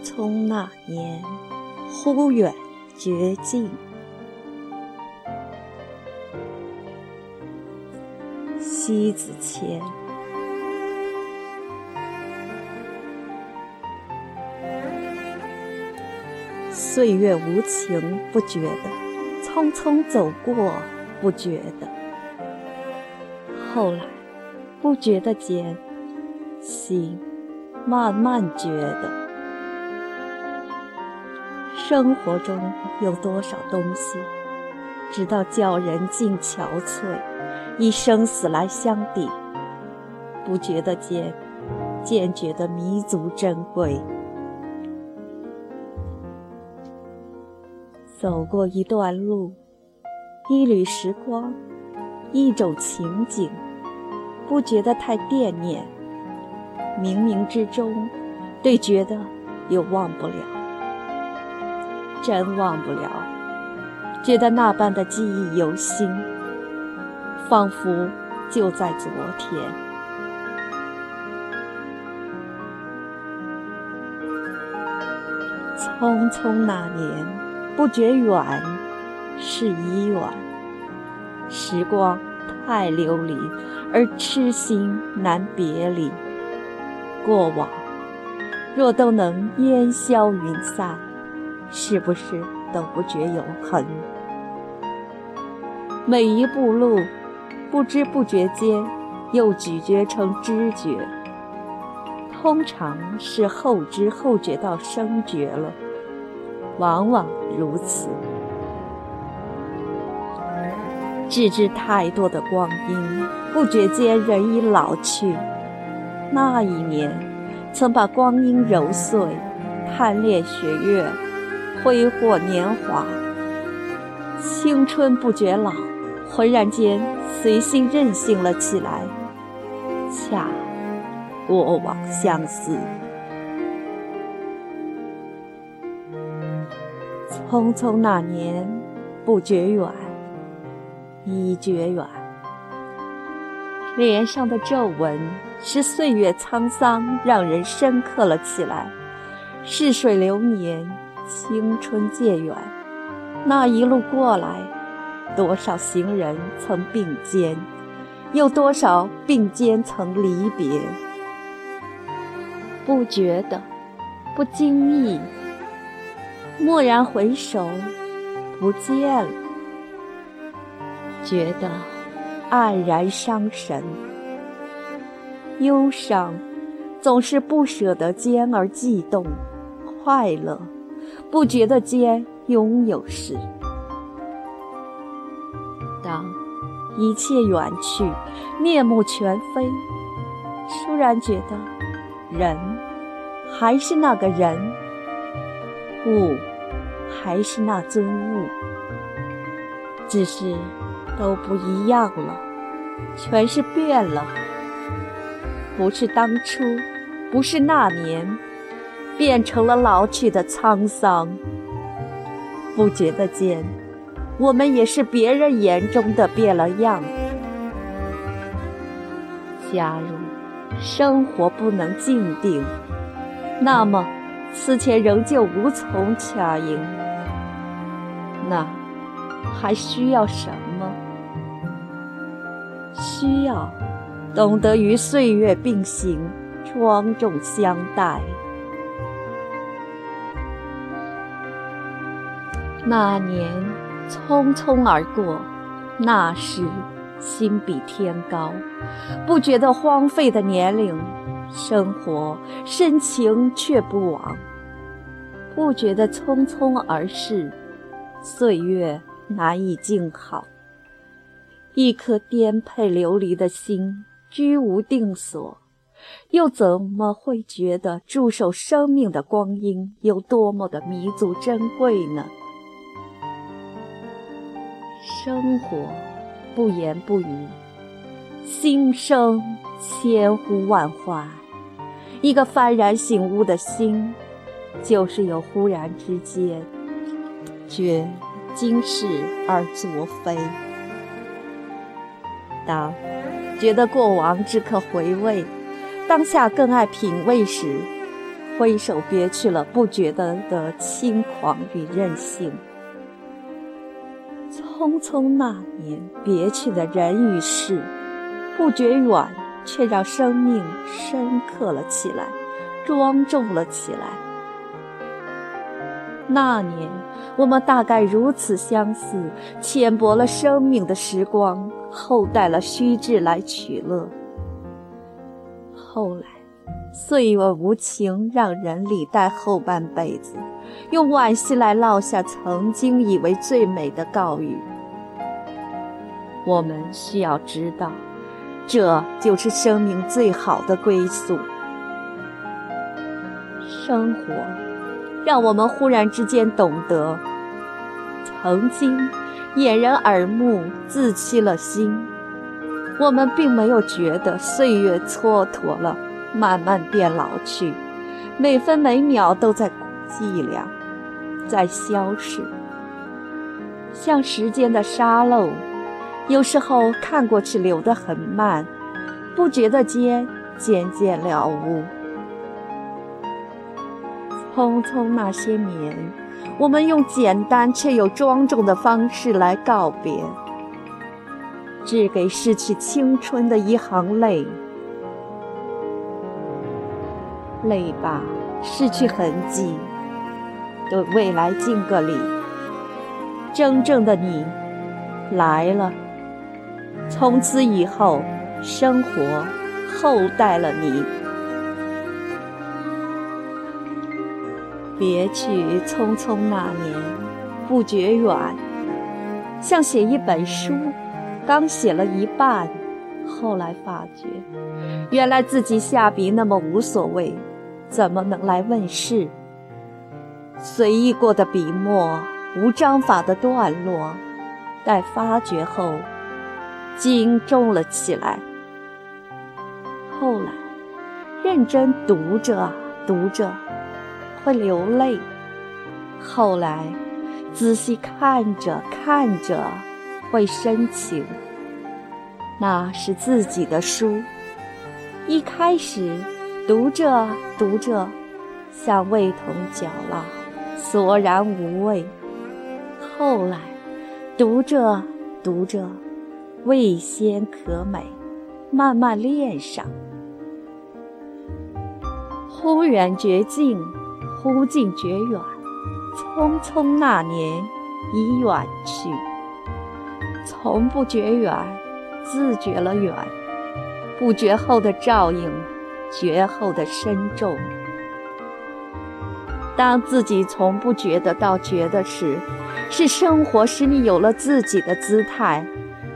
匆匆那年，忽远绝境。西子千，岁月无情不觉得，匆匆走过不觉得，后来不觉得间，心慢慢觉得，生活中有多少东西，直到叫人尽憔悴。以生死来相抵，不觉得间，渐觉得弥足珍贵。走过一段路，一缕时光，一种情景，不觉得太惦念。冥冥之中，对觉得又忘不了，真忘不了，觉得那般的记忆犹新。仿佛就在昨天。匆匆那年，不觉远，是已远。时光太流离，而痴心难别离。过往若都能烟消云散，是不是都不觉有痕？每一步路。不知不觉间，又咀嚼成知觉。通常是后知后觉到生觉了，往往如此。置之太多的光阴，不觉间人已老去。那一年，曾把光阴揉碎，贪恋雪月，挥霍年华。青春不觉老，浑然间。随心任性了起来，恰过往相思。匆匆那年，不觉远，已觉远。脸上的皱纹，是岁月沧桑让人深刻了起来。逝水流年，青春渐远。那一路过来。多少行人曾并肩，又多少并肩曾离别？不觉得，不经意，蓦然回首，不见了。觉得黯然伤神，忧伤总是不舍得间而悸动，快乐不觉得间拥有时。当一切远去，面目全非，倏然觉得，人还是那个人，物还是那尊物，只是都不一样了，全是变了。不是当初，不是那年，变成了老去的沧桑，不觉得间。我们也是别人眼中的变了样。假如生活不能静定，那么此前仍旧无从恰应。那还需要什么？需要懂得与岁月并行，庄重相待。那年。匆匆而过，那时心比天高，不觉得荒废的年龄，生活深情却不枉，不觉得匆匆而逝，岁月难以静好。一颗颠沛流离的心，居无定所，又怎么会觉得驻守生命的光阴有多么的弥足珍贵呢？生活不言不语，心生千呼万唤。一个幡然醒悟的心，就是有忽然之间，觉今是而昨非。当觉得过往只可回味，当下更爱品味时，挥手别去了不觉得的轻狂与任性。匆匆那年，别去的人与事，不觉远，却让生命深刻了起来，庄重了起来。那年，我们大概如此相似，浅薄了生命的时光，厚待了虚掷来取乐。后来，岁月无情，让人礼待后半辈子，用惋惜来落下曾经以为最美的告语。我们需要知道，这就是生命最好的归宿。生活，让我们忽然之间懂得，曾经掩人耳目，自欺了心。我们并没有觉得岁月蹉跎了，慢慢变老去，每分每秒都在计量，在消逝，像时间的沙漏，有时候看过去流得很慢，不觉得间渐渐了无。匆匆那些年，我们用简单却又庄重的方式来告别。只给失去青春的一行泪，泪吧，失去痕迹，对未来敬个礼。真正的你来了，从此以后，生活厚待了你。别去匆匆那年，不觉远，像写一本书。刚写了一半，后来发觉，原来自己下笔那么无所谓，怎么能来问世？随意过的笔墨，无章法的段落，待发觉后，惊重了起来。后来，认真读着读着，会流泪；后来，仔细看着看着。会深情，那是自己的书。一开始读着读着，像味同嚼蜡，索然无味；后来读着读着，味鲜可美，慢慢恋上。忽远觉近，忽近觉远，匆匆那年已远去。从不觉远，自觉了远；不觉后的照应，绝后的深重。当自己从不觉得到觉得时，是生活使你有了自己的姿态。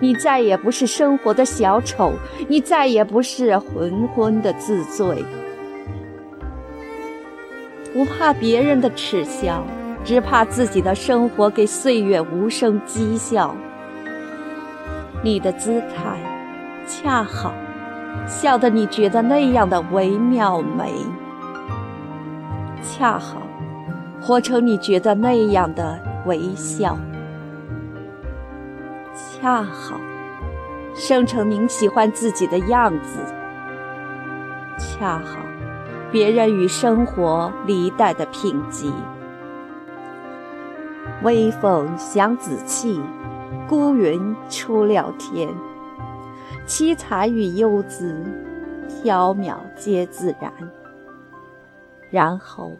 你再也不是生活的小丑，你再也不是浑浑的自醉。不怕别人的耻笑，只怕自己的生活给岁月无声讥笑。你的姿态，恰好笑得你觉得那样的微妙美，恰好活成你觉得那样的微笑，恰好生成您喜欢自己的样子，恰好别人与生活离待的品级。微风响紫气。孤云出了天，七彩与幽姿，缥缈皆自然。然后，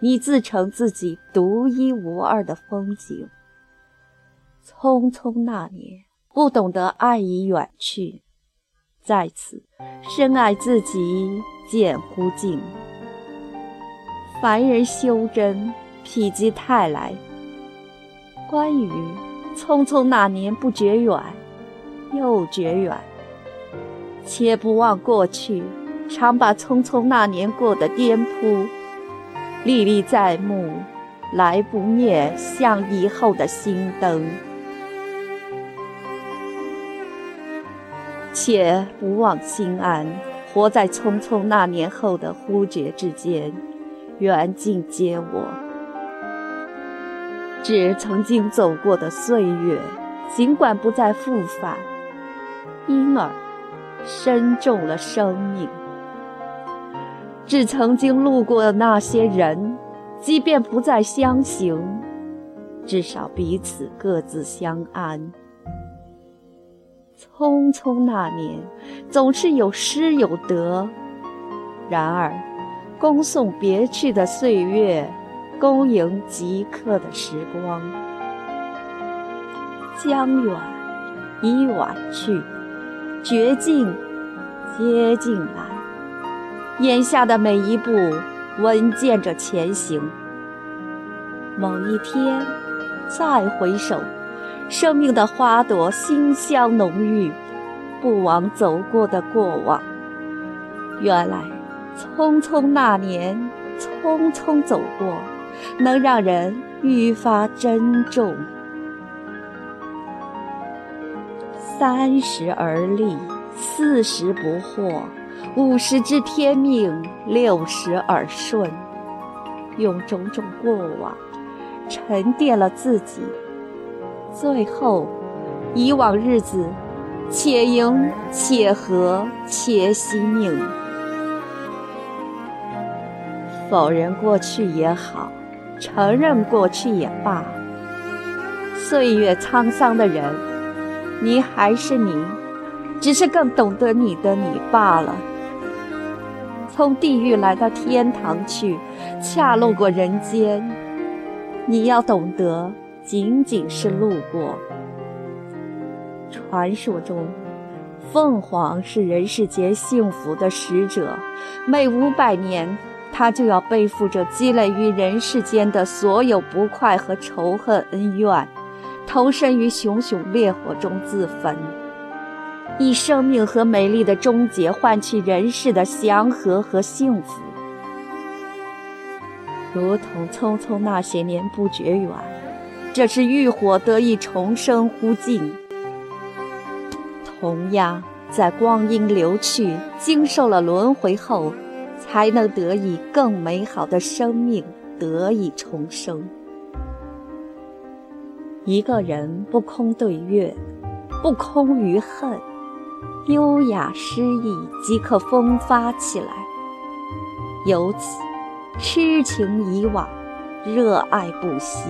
你自成自己独一无二的风景。匆匆那年，不懂得爱已远去，在此深爱自己，见乎尽。凡人修真，否极泰来。关于。匆匆那年不觉远，又觉远。且不忘过去，常把匆匆那年过的颠扑，历历在目，来不灭，像以后的心灯。且不忘心安，活在匆匆那年后的忽觉之间，缘尽皆我。只曾经走过的岁月，尽管不再复返，因而深重了生命。致曾经路过的那些人，即便不再相行，至少彼此各自相安。匆匆那年，总是有失有得。然而，恭送别去的岁月，恭迎即刻的时光。将远已晚去，绝境接近来。眼下的每一步，稳健着前行。某一天，再回首，生命的花朵馨香浓郁，不枉走过的过往。原来。匆匆那年，匆匆走过，能让人愈发珍重。三十而立，四十不惑，五十知天命，六十耳顺。用种种过往沉淀了自己，最后，以往日子，且迎且和且惜命。否认过去也好，承认过去也罢。岁月沧桑的人，你还是你，只是更懂得你的你罢了。从地狱来到天堂去，恰路过人间，你要懂得，仅仅是路过。传说中，凤凰是人世间幸福的使者，每五百年。它就要背负着积累于人世间的所有不快和仇恨恩怨，投身于熊熊烈火中自焚，以生命和美丽的终结换取人世的祥和和幸福。如同匆匆那些年不觉远，这是浴火得以重生乎尽。同样，在光阴流去、经受了轮回后。才能得以更美好的生命得以重生。一个人不空对月，不空于恨，优雅诗意即刻风发起来。由此，痴情以往，热爱不息。